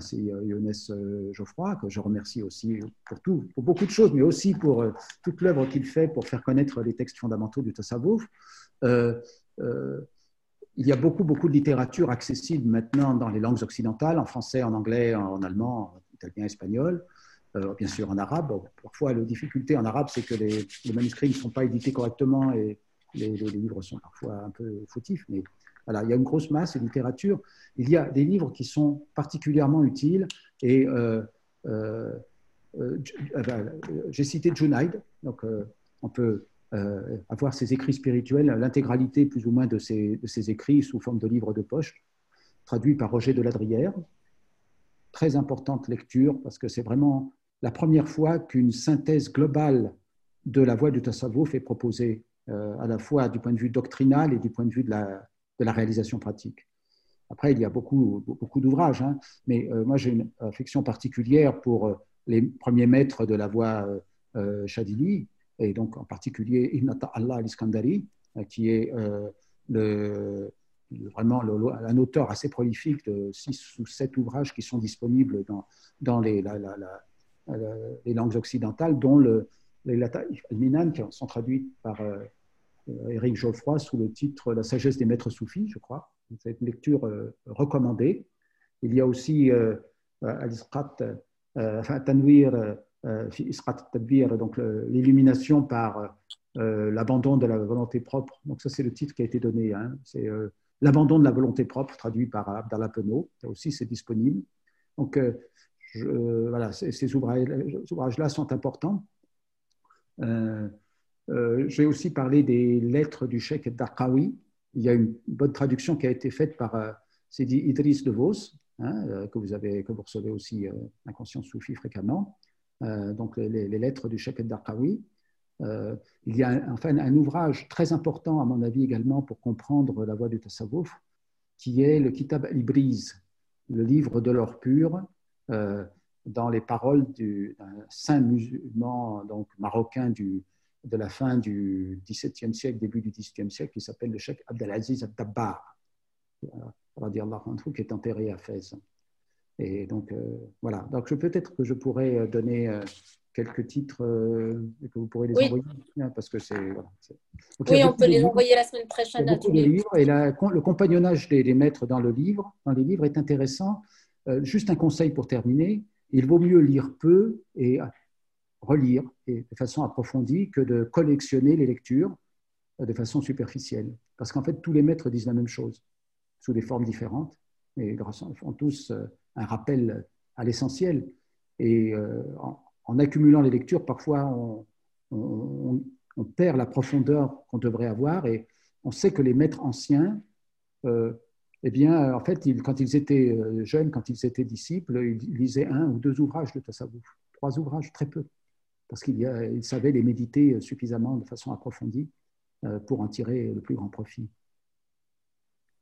c'est Younes Geoffroy, que je remercie aussi pour beaucoup de choses, mais aussi pour toute l'œuvre qu'il fait pour faire connaître les textes fondamentaux du Tassawouf. il y a beaucoup, beaucoup de littérature accessible maintenant dans les langues occidentales, en français, en anglais, en allemand, en italien, espagnol. bien sûr en arabe. Parfois, la difficulté en arabe, c'est que les, manuscrits ne sont pas édités correctement et les, livres sont parfois un peu fautifs, mais il y a une grosse masse de littérature. Il y a des livres qui sont particulièrement utiles et euh, euh, euh, ben, j'ai cité Junaid, donc on peut avoir ses écrits spirituels, l'intégralité plus ou moins de ses, écrits sous forme de livres de poche, traduits par Roger de Ladrière. Très importante lecture parce que c'est vraiment la première fois qu'une synthèse globale de la voie du Tassawouf est proposée, à la fois du point de vue doctrinal et du point de vue de la, de la réalisation pratique. Après, il y a beaucoup, beaucoup d'ouvrages, hein, mais euh, moi j'ai une affection particulière pour euh, les premiers maîtres de la voie euh, et donc en particulier Ibn Allah al-Iskandari, qui est vraiment un auteur assez prolifique de six ou sept ouvrages qui sont disponibles dans, dans les, les langues occidentales, dont le, les Lata al-Minan, qui sont traduits par euh, Éric Geoffroy sous le titre La sagesse des maîtres soufis, je crois. C'est une lecture euh, recommandée. Il y a aussi euh, Al-Isqat, donc l'illumination par l'abandon de la volonté propre. Donc ça, c'est le titre qui a été donné. Hein. C'est l'abandon de la volonté propre, traduit par Abdallah Penaud. Ça aussi, c'est disponible. Donc voilà, ces, ouvrages-là sont importants. Euh, j'ai aussi parlé des lettres du cheikh Darqawi. Il y a une bonne traduction qui a été faite par euh, Idriss de Vos, hein, euh, que, vous avez, que vous recevez aussi Inconscience Soufi fréquemment. donc les, lettres du cheikh Darqawi. il y a enfin un ouvrage très important, à mon avis également, pour comprendre la voie du Tasawwuf, qui est le Kitab al-Ibriz, le livre de l'or pur, dans les paroles d'un saint musulman donc marocain du, de la fin du XVIIe siècle, début du XVIIIe siècle, qui s'appelle le cheikh Abdelaziz Abdabbar, qui est enterré à Fès. Et donc, euh, voilà. Donc, peut-être que je pourrais euh, donner euh, quelques titres et que vous pourrez les envoyer, hein, parce que c'est. oui, on peut les envoyer la semaine prochaine à tous les livres. Et le compagnonnage des, des, maîtres dans le livre, dans les livres, est intéressant. juste un conseil pour terminer il vaut mieux lire peu et relire de façon approfondie que de collectionner les lectures euh, de façon superficielle. Parce qu'en fait, tous les maîtres disent la même chose, sous des formes différentes, et font tous euh, un rappel à l'essentiel. Et euh, en, accumulant les lectures, parfois, on, perd la profondeur qu'on devrait avoir. Et on sait que les maîtres anciens, eh bien, en fait, quand ils étaient jeunes, quand ils étaient disciples, ils lisaient un ou deux ouvrages de Tassawouf. Trois ouvrages, très peu parce qu'il il savait les méditer suffisamment de façon approfondie euh, pour en tirer le plus grand profit.